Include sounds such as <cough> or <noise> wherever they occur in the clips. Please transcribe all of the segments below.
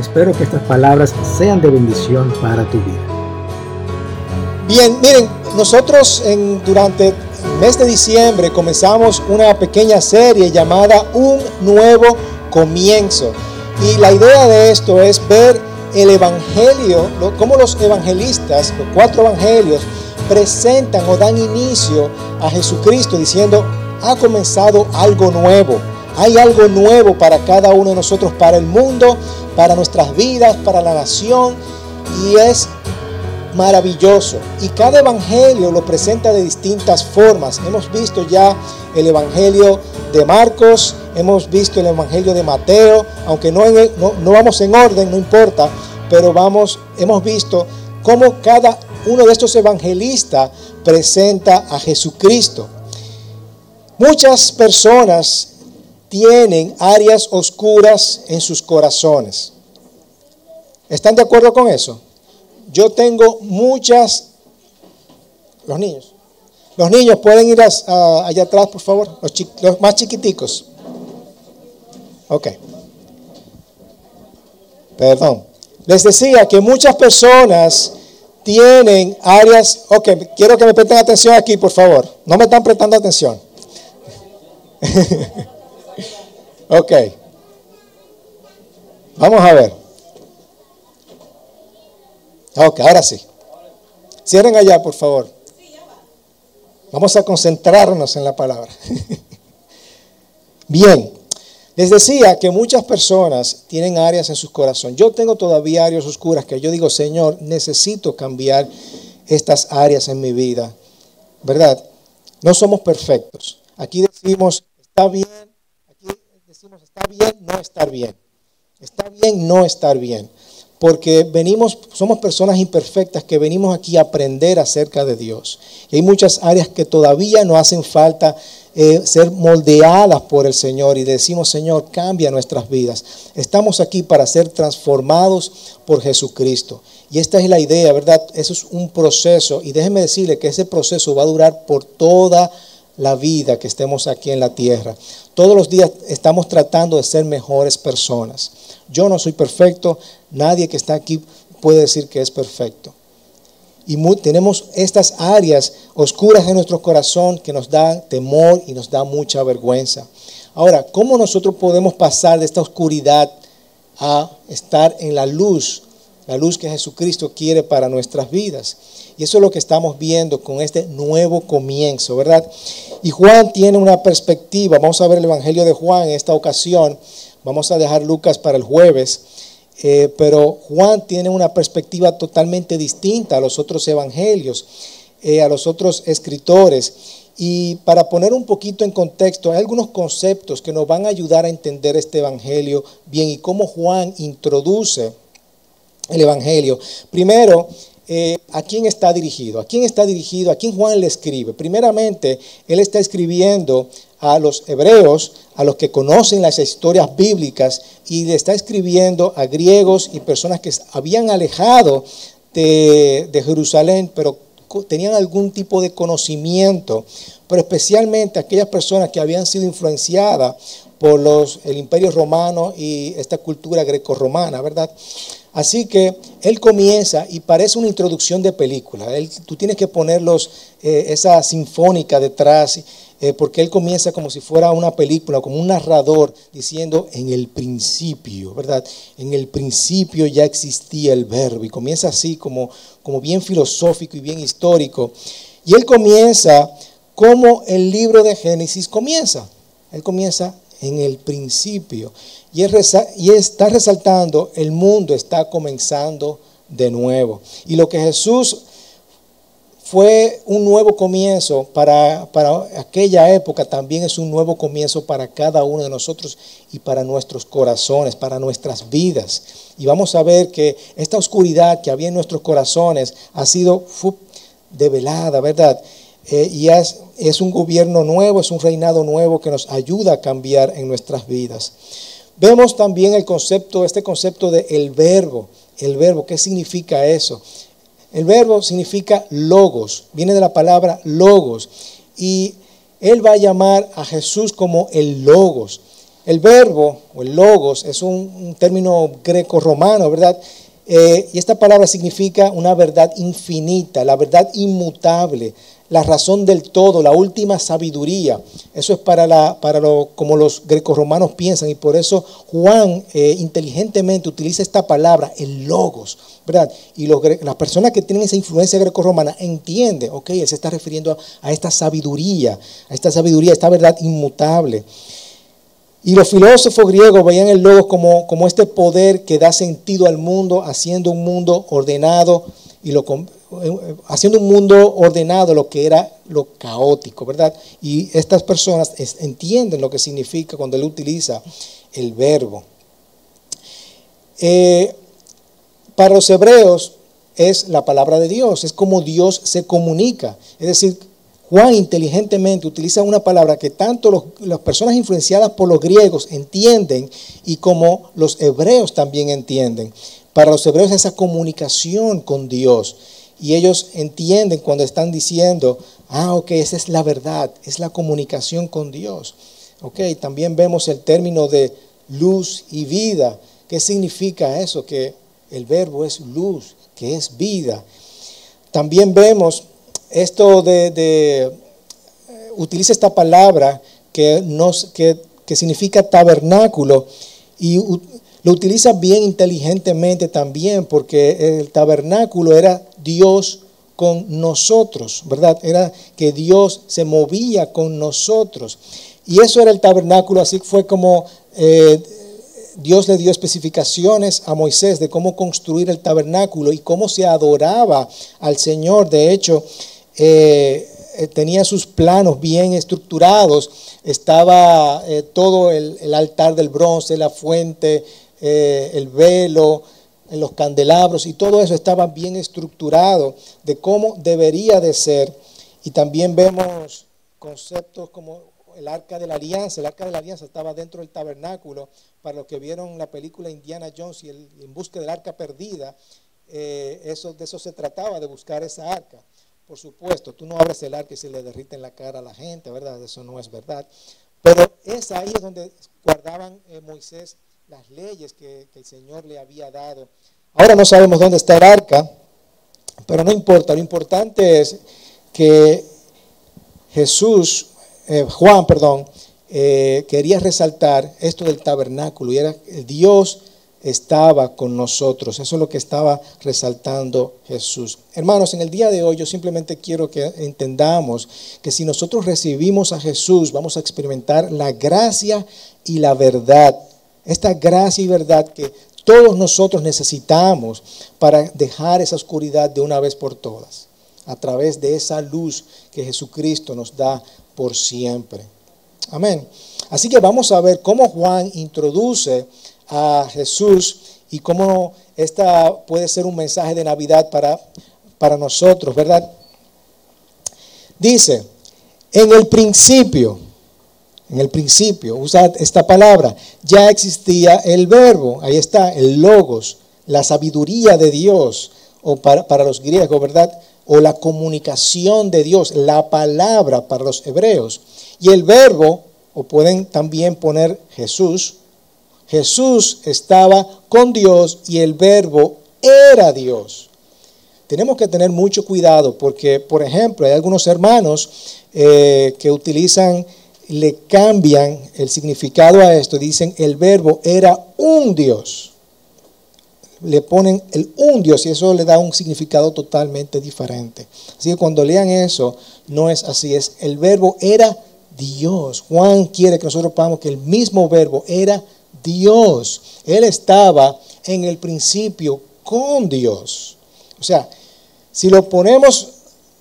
espero que estas palabras sean de bendición para tu vida. Bien, miren, nosotros en, durante el mes de diciembre comenzamos una pequeña serie llamada Un Nuevo Comienzo. Y la idea de esto es ver el Evangelio, cómo los evangelistas, los cuatro evangelios, presentan o dan inicio a Jesucristo diciendo, ha comenzado algo nuevo. Hay algo nuevo para cada uno de nosotros, para el mundo, para nuestras vidas, para la nación. Y es maravilloso. Y cada evangelio lo presenta de distintas formas. Hemos visto ya el evangelio de Marcos, hemos visto el evangelio de Mateo, aunque no, no, vamos en orden, no importa, pero vamos, hemos visto cómo cada uno de estos evangelistas presenta a Jesucristo. Muchas personas tienen áreas oscuras en sus corazones. ¿Están de acuerdo con eso? Yo tengo muchas... Los niños. Los niños pueden ir allá atrás, por favor. Los, los más chiquiticos. Ok. Perdón. Les decía que muchas personas tienen áreas... Ok, quiero que me presten atención aquí, por favor. No me están prestando atención. <laughs> Ok. Vamos a ver. Ok, ahora sí. Cierren allá, por favor. Vamos a concentrarnos en la palabra. <laughs> Bien, les decía que muchas personas tienen áreas en su corazón. Yo tengo todavía áreas oscuras que yo digo, Señor, necesito cambiar estas áreas en mi vida. ¿Verdad? No somos perfectos. Aquí decimos, está bien está bien no estar bien. Está bien no estar bien. Porque venimos, somos personas imperfectas que venimos aquí a aprender acerca de Dios. Y hay muchas áreas que todavía no hacen falta eh, ser moldeadas por el Señor y decimos, Señor, cambia nuestras vidas. Estamos aquí para ser transformados por Jesucristo. Y esta es la idea, ¿verdad? Eso es un proceso. Y déjeme decirle que ese proceso va a durar por toda la vida que estemos aquí en la tierra. Todos los días estamos tratando de ser mejores personas. Yo no soy perfecto, nadie que está aquí puede decir que es perfecto. Y tenemos estas áreas oscuras en nuestro corazón que nos dan temor y nos da mucha vergüenza. Ahora, ¿cómo nosotros podemos pasar de esta oscuridad a estar en la luz, la luz que Jesucristo quiere para nuestras vidas? Y eso es lo que estamos viendo con este nuevo comienzo, ¿verdad? Y Juan tiene una perspectiva. Vamos a ver el Evangelio de Juan en esta ocasión. Vamos a dejar Lucas para el jueves. Eh, pero Juan tiene una perspectiva totalmente distinta a los otros evangelios, eh, a los otros escritores. Y para poner un poquito en contexto, hay algunos conceptos que nos van a ayudar a entender este evangelio bien y cómo Juan introduce el evangelio. Primero, eh, ¿a quién está dirigido? ¿A quién está dirigido? ¿A quién Juan le escribe? Primeramente, él está escribiendo a los hebreos, a los que conocen las historias bíblicas, y le está escribiendo a griegos y personas que habían alejado de, Jerusalén, pero tenían algún tipo de conocimiento, pero especialmente aquellas personas que habían sido influenciadas por los, el imperio romano y esta cultura greco-romana, ¿verdad? Así que él comienza y parece una introducción de película. tú tienes que ponerlos eh, esa sinfónica detrás, eh, porque él comienza como si fuera una película, como un narrador diciendo en el principio, ¿verdad? En el principio ya existía el verbo y comienza así como, como bien filosófico y bien histórico. Y él comienza como el libro de Génesis comienza. Él comienza en el principio. Y, está resaltando, el mundo está comenzando de nuevo. Y lo que Jesús fue un nuevo comienzo para, para, aquella época, también es un nuevo comienzo para cada uno de nosotros y para nuestros corazones, para nuestras vidas. Y vamos a ver que esta oscuridad que había en nuestros corazones ha sido develada, ¿verdad? Eh, y es, un gobierno nuevo, es un reinado nuevo que nos ayuda a cambiar en nuestras vidas. Vemos también el concepto, este concepto de el verbo. El verbo, ¿qué significa eso? El verbo significa logos, viene de la palabra logos. Y él va a llamar a Jesús como el logos. El verbo o el logos es un, término greco-romano, ¿verdad? Eh, y esta palabra significa una verdad infinita, la verdad inmutable, la razón del todo, la última sabiduría. Eso es para, la, para lo, como los romanos piensan y por eso Juan eh, inteligentemente utiliza esta palabra, el logos, ¿verdad? Y las personas que tienen esa influencia greco-romana entienden, ok, él se está refiriendo a, esta sabiduría, a esta sabiduría, esta verdad inmutable. Y los filósofos griegos veían el logos como, como este poder que da sentido al mundo, haciendo un mundo ordenado y lo, haciendo un mundo ordenado lo que era lo caótico, ¿verdad? Y estas personas entienden lo que significa cuando él utiliza el verbo. Eh, para los hebreos es la palabra de Dios, es como Dios se comunica. Es decir, Juan inteligentemente utiliza una palabra que tanto las personas influenciadas por los griegos entienden y como los hebreos también entienden. Para los hebreos esa comunicación con Dios. Y ellos entienden cuando están diciendo, ah, ok, esa es la verdad, es la comunicación con Dios. Ok, también vemos el término de luz y vida. ¿Qué significa eso? Que el verbo es luz, que es vida. También vemos esto de, de utiliza esta palabra que, nos, que, que significa tabernáculo y lo utiliza bien inteligentemente también porque el tabernáculo era Dios con nosotros, ¿verdad? Era que Dios se movía con nosotros. Y eso era el tabernáculo, así fue como eh, Dios le dio especificaciones a Moisés de cómo construir el tabernáculo y cómo se adoraba al Señor. De hecho, eh, eh, tenía sus planos bien estructurados, estaba todo el, el, altar del bronce, la fuente, eh, el velo, los candelabros y todo eso estaba bien estructurado de cómo debería de ser. Y también vemos conceptos como el arca de la alianza. El arca de la alianza estaba dentro del tabernáculo. Para los que vieron la película Indiana Jones y el, en busca del arca perdida, eh, de eso se trataba, de buscar esa arca. Por supuesto, tú no abres el arca y se le derrite en la cara a la gente, ¿verdad? Eso no es verdad. Pero es ahí donde guardaban eh, Moisés las leyes que, el Señor le había dado. Ahora no sabemos dónde está el arca, pero no importa. Lo importante es que Jesús, eh, Juan, perdón, eh, quería resaltar esto del tabernáculo y era Dios estaba con nosotros. Eso es lo que estaba resaltando Jesús. Hermanos, en el día de hoy yo simplemente quiero que entendamos que si nosotros recibimos a Jesús, vamos a experimentar la gracia y la verdad esta gracia y verdad que todos nosotros necesitamos para dejar esa oscuridad de una vez por todas, a través de esa luz que Jesucristo nos da por siempre. Amén. Así que vamos a ver cómo Juan introduce a Jesús y cómo esta puede ser un mensaje de Navidad para, para nosotros, ¿verdad? Dice, en el principio, en el principio, usa esta palabra, ya existía el verbo, ahí está, el logos, la sabiduría de Dios, o para, para los griegos, ¿verdad? O la comunicación de Dios, la palabra para los hebreos. Y el verbo, o pueden también poner Jesús, Jesús estaba con Dios y el verbo era Dios. Tenemos que tener mucho cuidado porque, por ejemplo, hay algunos hermanos eh, que utilizan le cambian el significado a esto. Dicen el verbo era un Dios. Le ponen el un Dios y eso le da un significado totalmente diferente. Así que cuando lean eso, no es así. Es el verbo era Dios. Juan quiere que nosotros sepamos que el mismo verbo era Dios. Él estaba en el principio con Dios. O sea, si lo ponemos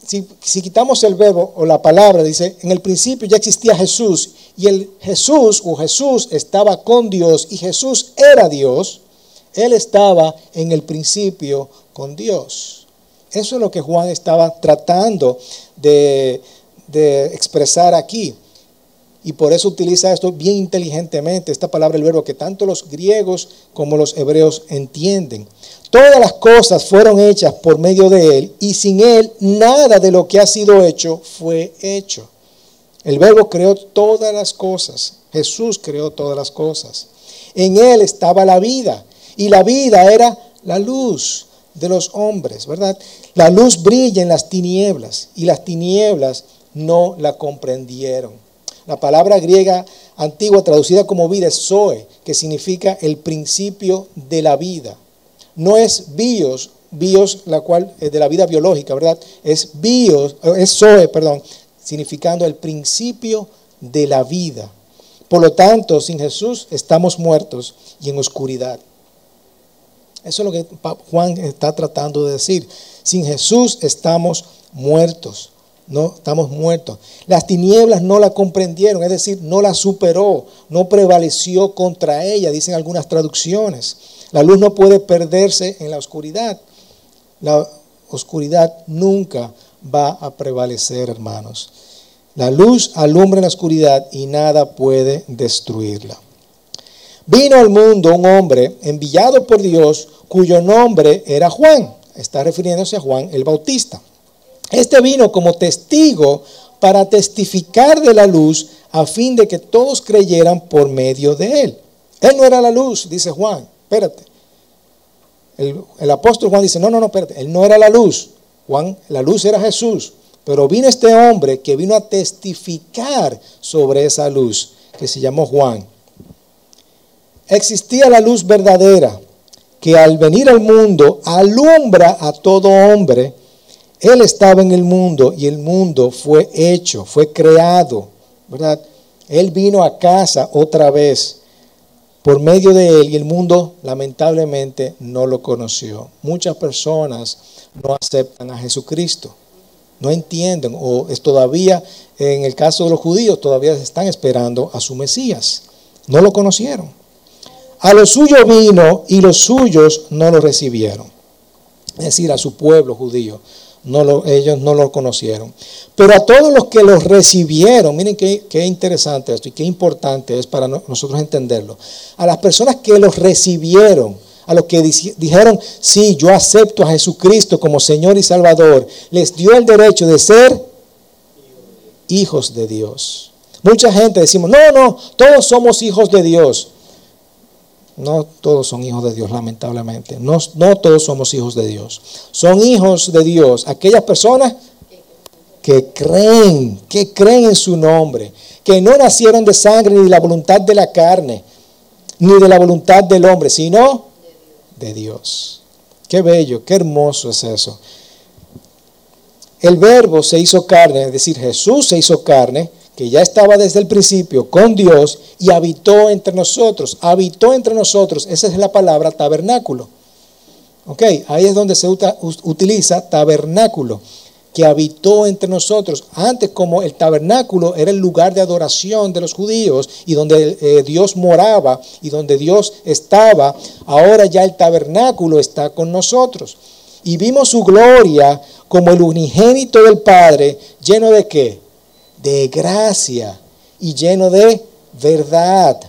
si, quitamos el verbo o la palabra, dice, en el principio ya existía Jesús y el Jesús o Jesús estaba con Dios y Jesús era Dios, Él estaba en el principio con Dios. Eso es lo que Juan estaba tratando de, de expresar aquí. Y por eso utiliza esto bien inteligentemente, esta palabra, el verbo, que tanto los griegos como los hebreos entienden. Todas las cosas fueron hechas por medio de Él y sin Él nada de lo que ha sido hecho fue hecho. El verbo creó todas las cosas. Jesús creó todas las cosas. En Él estaba la vida y la vida era la luz de los hombres, ¿verdad? La luz brilla en las tinieblas y las tinieblas no la comprendieron. La palabra griega antigua traducida como vida es zoe, que significa el principio de la vida. No es bios, bios la cual es de la vida biológica, ¿verdad? Es bios, es zoe, perdón, significando el principio de la vida. Por lo tanto, sin Jesús estamos muertos y en oscuridad. Eso es lo que Juan está tratando de decir. Sin Jesús estamos muertos no estamos muertos. Las tinieblas no la comprendieron, es decir, no la superó, no prevaleció contra ella, dicen algunas traducciones. La luz no puede perderse en la oscuridad. La oscuridad nunca va a prevalecer, hermanos. La luz alumbra en la oscuridad y nada puede destruirla. Vino al mundo un hombre enviado por Dios cuyo nombre era Juan. Está refiriéndose a Juan el Bautista. Este vino como testigo para testificar de la luz a fin de que todos creyeran por medio de él. Él no era la luz, dice Juan. Espérate. El, apóstol Juan dice, no, no, no, espérate. Él no era la luz. Juan, la luz era Jesús. Pero vino este hombre que vino a testificar sobre esa luz, que se llamó Juan. Existía la luz verdadera, que al venir al mundo alumbra a todo hombre él estaba en el mundo y el mundo fue hecho, fue creado, ¿verdad? Él vino a casa otra vez por medio de él y el mundo lamentablemente no lo conoció. Muchas personas no aceptan a Jesucristo, no entienden o es todavía, en el caso de los judíos, todavía están esperando a su Mesías. No lo conocieron. A lo suyo vino y los suyos no lo recibieron. Es decir, a su pueblo judío no ellos no lo conocieron. Pero a todos los que los recibieron, miren qué, qué interesante esto y qué importante es para nosotros entenderlo. A las personas que los recibieron, a los que dijeron, sí, yo acepto a Jesucristo como Señor y Salvador, les dio el derecho de ser hijos de Dios. Mucha gente decimos, no, no, todos somos hijos de Dios. No todos son hijos de Dios, lamentablemente. No, no todos somos hijos de Dios. Son hijos de Dios aquellas personas que creen, que creen en su nombre, que no nacieron de sangre ni de la voluntad de la carne, ni de la voluntad del hombre, sino de Dios. Qué bello, qué hermoso es eso. El verbo se hizo carne, es decir, Jesús se hizo carne que ya estaba desde el principio con Dios y habitó entre nosotros. Habitó entre nosotros, esa es la palabra tabernáculo. Ok, ahí es donde se utiliza tabernáculo, que habitó entre nosotros. Antes como el tabernáculo era el lugar de adoración de los judíos y donde eh, Dios moraba y donde Dios estaba, ahora ya el tabernáculo está con nosotros. Y vimos su gloria como el unigénito del Padre, lleno de qué? De gracia y lleno de verdad.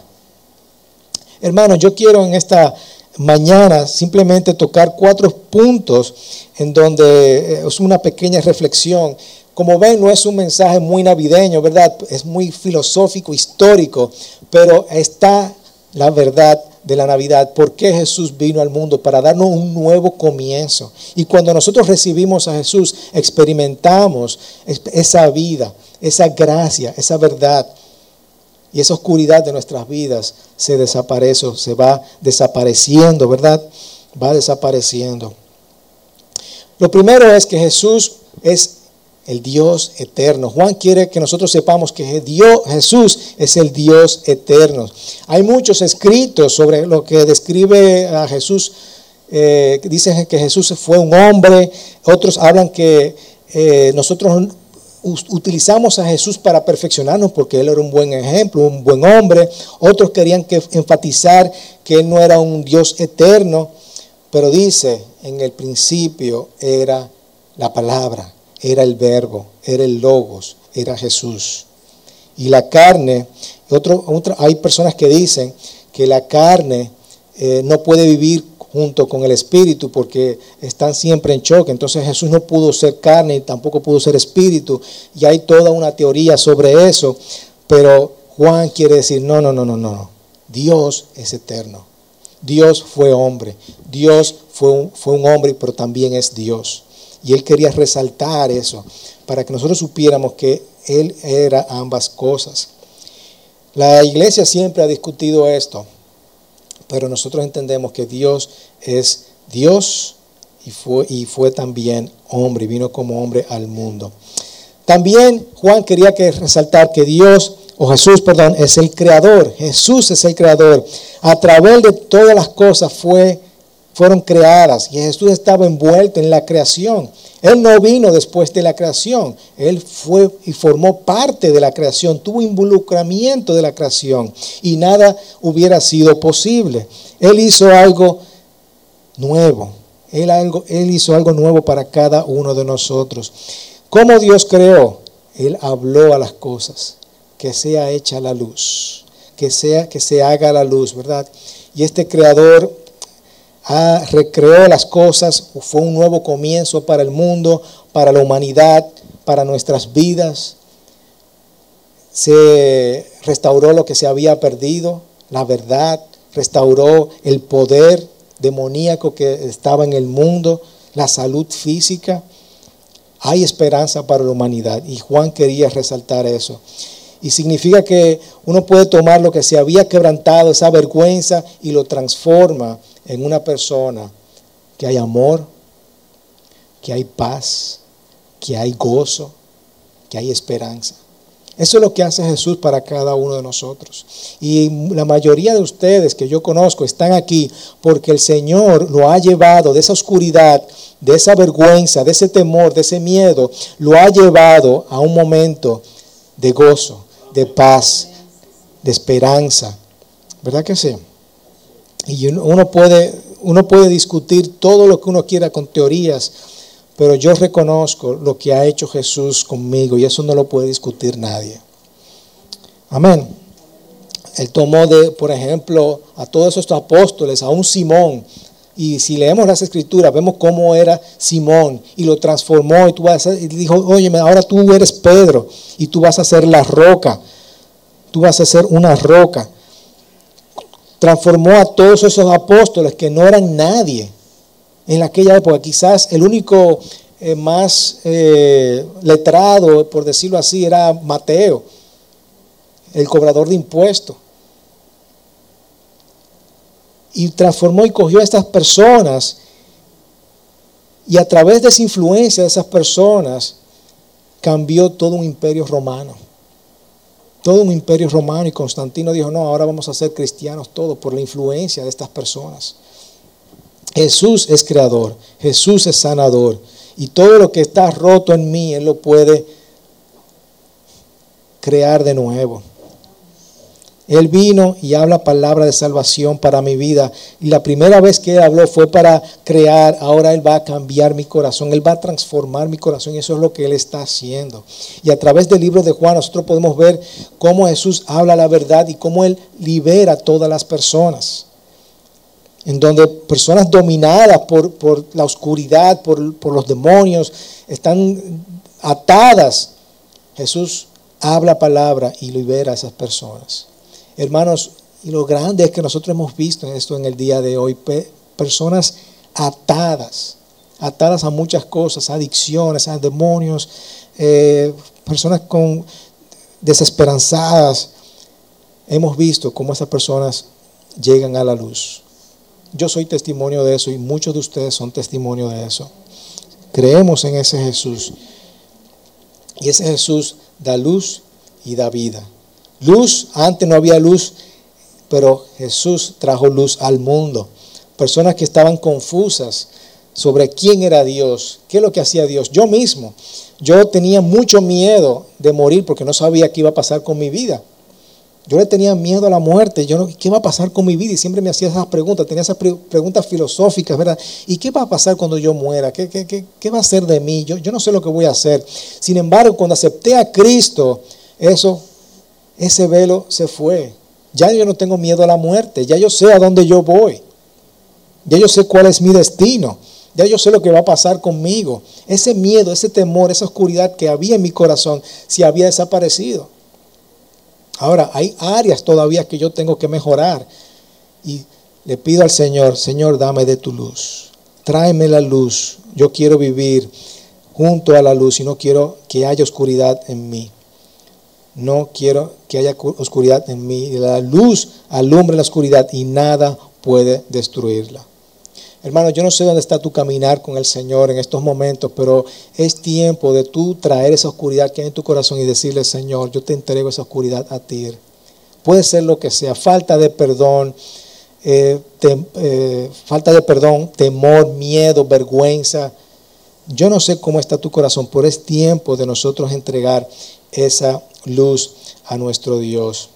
Hermanos, yo quiero en esta mañana simplemente tocar cuatro puntos en donde eh, es una pequeña reflexión. Como ven, no es un mensaje muy navideño, ¿verdad? Es muy filosófico, histórico, pero está la verdad de la Navidad, por qué Jesús vino al mundo, para darnos un nuevo comienzo. Y cuando nosotros recibimos a Jesús, experimentamos esa vida, esa gracia, esa verdad. Y esa oscuridad de nuestras vidas se desaparece, se va desapareciendo, ¿verdad? Va desapareciendo. Lo primero es que Jesús es el Dios eterno. Juan quiere que nosotros sepamos que Jesús es el Dios eterno. Hay muchos escritos sobre lo que describe a Jesús. Eh, dicen que Jesús fue un hombre, otros hablan que eh, nosotros utilizamos a Jesús para perfeccionarnos porque Él era un buen ejemplo, un buen hombre. Otros querían que enfatizar que Él no era un Dios eterno, pero dice, en el principio era la palabra, era el verbo, era el logos, era Jesús. Y la carne, otro, hay personas que dicen que la carne eh, no puede vivir junto con el espíritu porque están siempre en choque. Entonces Jesús no pudo ser carne y tampoco pudo ser espíritu. Y hay toda una teoría sobre eso. Pero Juan quiere decir, no, no, no, no, no. Dios es eterno. Dios fue hombre. Dios fue un, fue un hombre, pero también es Dios. Y él quería resaltar eso para que nosotros supiéramos que él era ambas cosas. La iglesia siempre ha discutido esto pero nosotros entendemos que Dios es Dios y fue, y fue también hombre, vino como hombre al mundo. También Juan quería que resaltar que Dios, o Jesús, perdón, es el creador. Jesús es el creador. A través de todas las cosas fue, fueron creadas y Jesús estaba envuelto en la creación. Él no vino después de la creación, Él fue y formó parte de la creación, tuvo involucramiento de la creación y nada hubiera sido posible. Él hizo algo nuevo, Él, hizo algo nuevo para cada uno de nosotros. ¿Cómo Dios creó? Él habló a las cosas, que sea hecha la luz, que sea que se haga la luz, ¿verdad? Y este creador recreó las cosas, fue un nuevo comienzo para el mundo, para la humanidad, para nuestras vidas. Se restauró lo que se había perdido, la verdad, restauró el poder demoníaco que estaba en el mundo, la salud física. Hay esperanza para la humanidad y Juan quería resaltar eso. Y significa que uno puede tomar lo que se había quebrantado, esa vergüenza, y lo transforma en una persona que hay amor, que hay paz, que hay gozo, que hay esperanza. Eso es lo que hace Jesús para cada uno de nosotros. Y la mayoría de ustedes que yo conozco están aquí porque el Señor lo ha llevado de esa oscuridad, de esa vergüenza, de ese temor, de ese miedo, lo ha llevado a un momento de gozo, de paz, de esperanza. ¿Verdad que sí? Y uno puede, uno puede discutir todo lo que uno quiera con teorías, pero yo reconozco lo que ha hecho Jesús conmigo y eso no lo puede discutir nadie. Amén. Él tomó de, por ejemplo, a todos estos apóstoles, a un Simón, y si leemos las escrituras, vemos cómo era Simón y lo transformó y, tú vas a, y dijo, oye, ahora tú eres Pedro y tú vas a ser la roca. Tú vas a ser una roca transformó a todos esos apóstoles que no eran nadie en aquella época. Quizás el único eh, más eh, letrado, por decirlo así, era Mateo, el cobrador de impuestos. Y transformó y cogió a estas personas y a través de esa influencia de esas personas cambió todo un imperio romano todo un imperio romano y Constantino dijo, no, ahora vamos a ser cristianos todos por la influencia de estas personas. Jesús es creador, Jesús es sanador y todo lo que está roto en mí, Él lo puede crear de nuevo. Él vino y habla palabra de salvación para mi vida. Y la primera vez que Él habló fue para crear. Ahora Él va a cambiar mi corazón. Él va a transformar mi corazón. Y eso es lo que Él está haciendo. Y a través del libro de Juan nosotros podemos ver cómo Jesús habla la verdad y cómo Él libera a todas las personas. En donde personas dominadas por, la oscuridad, por, por los demonios, están atadas. Jesús habla palabra y libera a esas personas. Hermanos, y lo grande es que nosotros hemos visto en esto en el día de hoy, personas atadas, atadas a muchas cosas, adicciones, a demonios, eh, personas con desesperanzadas. Hemos visto cómo esas personas llegan a la luz. Yo soy testimonio de eso y muchos de ustedes son testimonio de eso. Creemos en ese Jesús. Y ese Jesús da luz y da vida. Luz, antes no había luz, pero Jesús trajo luz al mundo. Personas que estaban confusas, sobre quién era Dios, qué es lo que hacía Dios. Yo mismo, yo tenía mucho miedo de morir porque no sabía qué iba a pasar con mi vida. Yo le tenía miedo a la muerte. Yo no, ¿Qué va a pasar con mi vida? Y siempre me hacía esas preguntas. Tenía esas preguntas filosóficas, ¿verdad? ¿Y qué va a pasar cuando yo muera? ¿Qué, qué, qué, qué va a ser de mí? Yo, yo no sé lo que voy a hacer. Sin embargo, cuando acepté a Cristo, eso, ese velo se fue. Ya yo no tengo miedo a la muerte. Ya yo sé a dónde yo voy. Ya yo sé cuál es mi destino. Ya yo sé lo que va a pasar conmigo. Ese miedo, ese temor, esa oscuridad que había en mi corazón, se había desaparecido. Ahora, hay áreas todavía que yo tengo que mejorar. Y le pido al Señor, Señor, dame de tu luz. Tráeme la luz. Yo quiero vivir junto a la luz y no quiero que haya oscuridad en mí. No quiero que haya oscuridad en mí. La luz alumbra la oscuridad y nada puede destruirla. Hermano, yo no sé dónde está tu caminar con el Señor en estos momentos, pero es tiempo de tú traer esa oscuridad que hay en tu corazón y decirle, Señor, yo te entrego esa oscuridad a ti. Puede ser lo que sea, falta de perdón, eh, eh, falta de perdón, temor, miedo, vergüenza. Yo no sé cómo está tu corazón, pero es tiempo de nosotros entregar esa luz a nuestro Dios.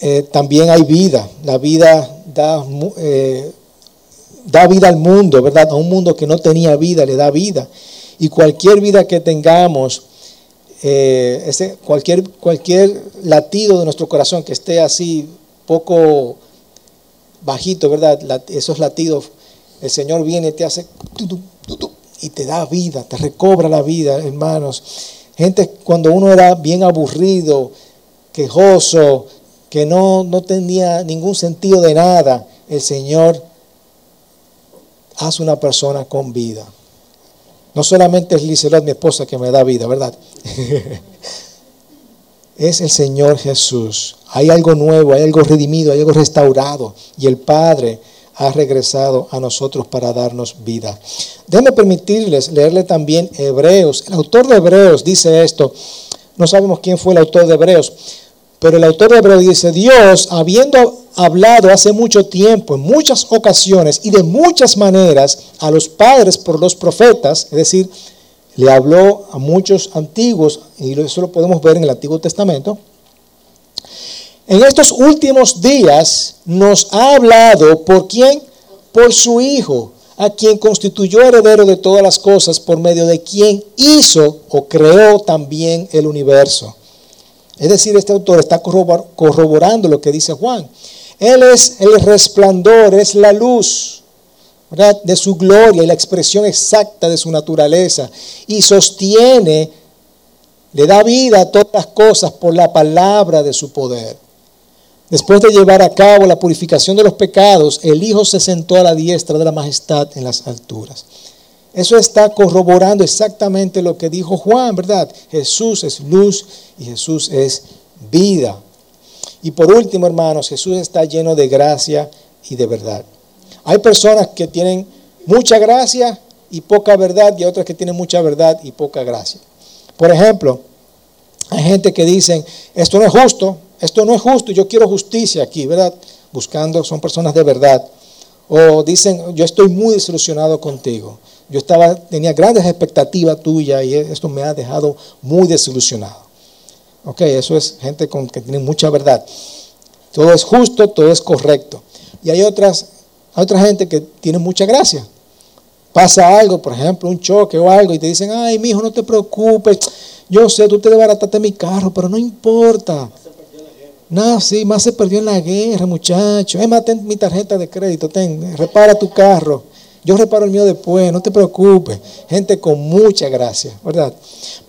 Eh, también hay vida. La vida da da vida al mundo, ¿verdad? A un mundo que no tenía vida, le da vida. Y cualquier vida que tengamos, eh, cualquier, cualquier latido de nuestro corazón que esté así poco bajito, ¿verdad? esos latidos, el Señor viene te hace y te da vida, te recobra la vida, hermanos. Gente, cuando uno era bien aburrido, quejoso, que no, no tenía ningún sentido de nada, el Señor haz una persona con vida. No solamente es Lizelot, mi esposa, que me da vida, ¿verdad? <laughs> es el Señor Jesús. Hay algo nuevo, hay algo redimido, hay algo restaurado. Y el Padre ha regresado a nosotros para darnos vida. Déjenme permitirles leerle también Hebreos. El autor de Hebreos dice esto. No sabemos quién fue el autor de Hebreos, pero el autor de Hebreos dice, Dios, habiendo hablado hace mucho tiempo, en muchas ocasiones y de muchas maneras a los padres por los profetas, es decir, le habló a muchos antiguos, y eso lo podemos ver en el Antiguo Testamento, en estos últimos días nos ha hablado por quién? Por su Hijo, a quien constituyó heredero de todas las cosas, por medio de quien hizo o creó también el universo. Es decir, este autor está corroborando lo que dice Juan. Él es el resplandor, es la luz de su gloria y la expresión exacta de su naturaleza. Y sostiene, le da vida a todas las cosas por la palabra de su poder. Después de llevar a cabo la purificación de los pecados, el Hijo se sentó a la diestra de la majestad en las alturas. Eso está corroborando exactamente lo que dijo Juan, ¿verdad? Jesús es luz y Jesús es vida. Y por último, hermanos, Jesús está lleno de gracia y de verdad. Hay personas que tienen mucha gracia y poca verdad y otras que tienen mucha verdad y poca gracia. Por ejemplo, hay gente que dicen, esto no es justo, esto no es justo, yo quiero justicia aquí, ¿verdad? Buscando, son personas de verdad. O dicen, yo estoy muy desilusionado contigo. Yo estaba, tenía grandes expectativas tuyas y esto me ha dejado muy desilusionado. Ok, eso es gente con, que tiene mucha verdad. Todo es justo, todo es correcto. Y hay otras, otra gente que tiene mucha gracia. Pasa algo, por ejemplo, un choque o algo, y te dicen, ay, mi hijo, no te preocupes. Yo sé, tú te desbarataste mi carro, pero no importa. No, sí, más se perdió en la guerra, muchacho. Es más, ten mi tarjeta de crédito, ten, repara tu carro. Yo reparo el mío después, no te preocupes. Gente con mucha gracia, ¿verdad?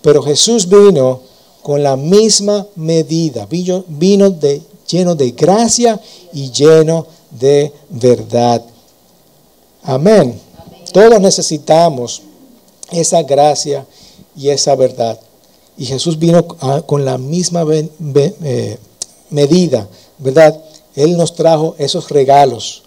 Pero Jesús vino con la misma medida. Vino, de, lleno de gracia y lleno de verdad. Amén. Todos necesitamos esa gracia y esa verdad. Y Jesús vino con la misma eh, medida, ¿verdad? Él nos trajo esos regalos,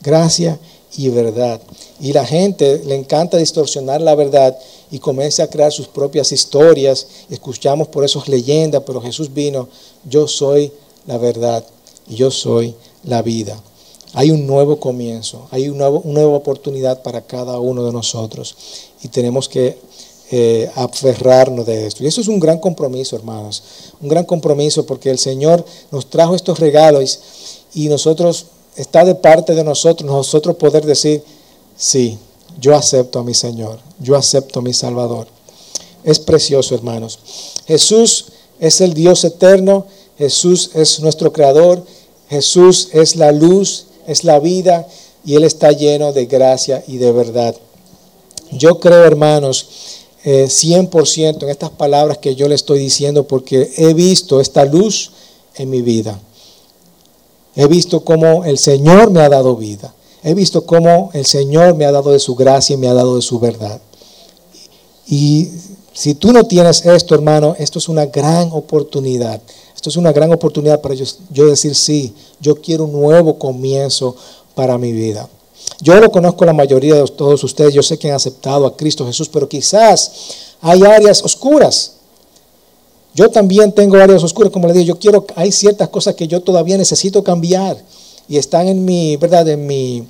gracia y verdad. Y la gente le encanta distorsionar la verdad y comienza a crear sus propias historias. Escuchamos por eso leyendas, pero Jesús vino, yo soy la verdad y yo soy la vida. Hay un nuevo comienzo, hay una, nueva oportunidad para cada uno de nosotros y tenemos que eh, aferrarnos de esto. Y eso es un gran compromiso, hermanos, un gran compromiso porque el Señor nos trajo estos regalos y nosotros, está de parte de nosotros, nosotros poder decir, sí, yo acepto a mi Señor, yo acepto a mi Salvador. Es precioso, hermanos. Jesús es el Dios eterno, Jesús es nuestro creador, Jesús es la luz, es la vida y Él está lleno de gracia y de verdad. Yo creo, hermanos, 100% eh, en estas palabras que yo le estoy diciendo porque he visto esta luz en mi vida. He visto cómo el Señor me ha dado vida. He visto cómo el Señor me ha dado de su gracia y me ha dado de su verdad. Y si tú no tienes esto, hermano, esto es una gran oportunidad. Es una gran oportunidad para yo, yo decir, sí, yo quiero un nuevo comienzo para mi vida. Yo lo conozco la mayoría de todos ustedes, yo sé que han aceptado a Cristo Jesús, pero quizás hay áreas oscuras. Yo también tengo áreas oscuras, como le digo, yo quiero, hay ciertas cosas que yo todavía necesito cambiar y están en mi, ¿verdad? En mi,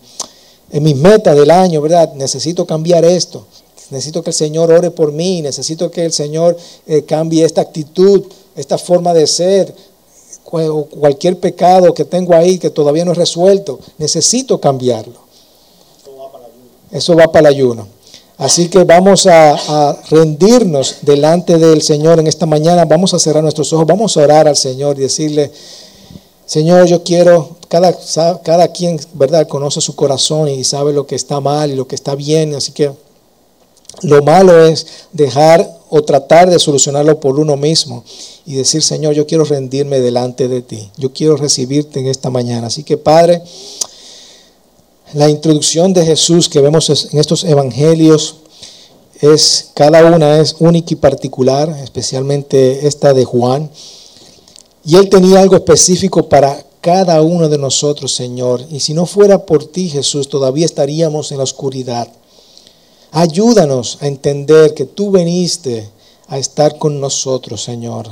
en mi meta del año, ¿verdad? Necesito cambiar esto. Necesito que el Señor ore por mí, necesito que el Señor eh, cambie esta actitud, esta forma de ser, cualquier pecado que tengo ahí que todavía no he resuelto, necesito cambiarlo. Eso va para el ayuno. Así que vamos a, rendirnos delante del Señor en esta mañana, vamos a cerrar nuestros ojos, vamos a orar al Señor y decirle, Señor, yo quiero, cada, cada quien, ¿verdad?, conoce su corazón y sabe lo que está mal y lo que está bien, así que lo malo es dejar o tratar de solucionarlo por uno mismo y decir, Señor, yo quiero rendirme delante de ti, yo quiero recibirte en esta mañana. Así que, Padre, la introducción de Jesús que vemos en estos evangelios es, cada una es única y particular, especialmente esta de Juan. Y él tenía algo específico para cada uno de nosotros, Señor. Y si no fuera por ti, Jesús, todavía estaríamos en la oscuridad. Ayúdanos a entender que tú veniste a estar con nosotros, Señor,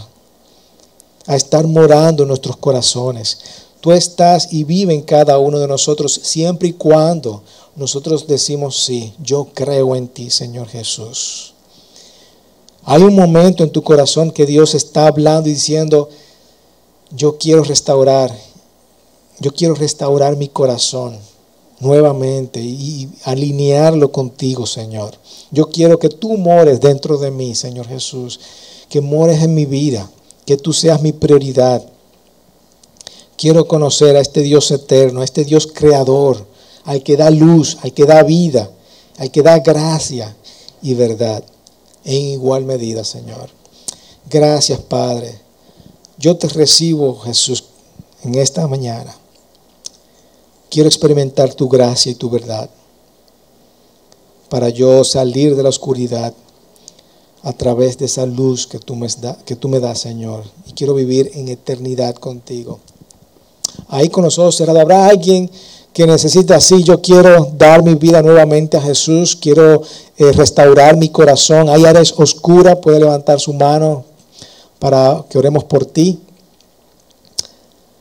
a estar morando en nuestros corazones. Tú estás y vive en cada uno de nosotros siempre y cuando nosotros decimos sí, yo creo en ti, Señor Jesús. Hay un momento en tu corazón que Dios está hablando y diciendo, yo quiero restaurar, yo quiero restaurar mi corazón nuevamente y alinearlo contigo, Señor. Yo quiero que tú mores dentro de mí, Señor Jesús, que mores en mi vida, que tú seas mi prioridad. Quiero conocer a este Dios eterno, a este Dios creador, al que da luz, al que da vida, al que da gracia y verdad, en igual medida, Señor. Gracias, Padre. Yo te recibo, Jesús, en esta mañana. Quiero experimentar tu gracia y tu verdad para yo salir de la oscuridad a través de esa luz que tú me, das, Señor. Y quiero vivir en eternidad contigo. Ahí con los ojos cerrados habrá alguien que necesita así, yo quiero dar mi vida nuevamente a Jesús, quiero eh, restaurar mi corazón. Hay áreas oscuras, puede levantar su mano para que oremos por ti.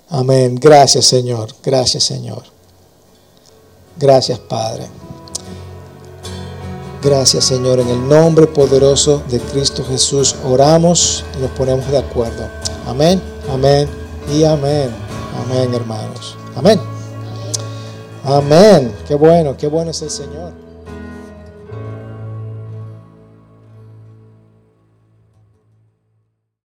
Amén. Gracias Señor, gracias Señor. Gracias, Padre. Gracias, Señor. En el nombre poderoso de Cristo Jesús oramos y nos ponemos de acuerdo. Amén, amén y amén. Amén, hermanos. Amén. Amén. Qué bueno, qué bueno es el Señor.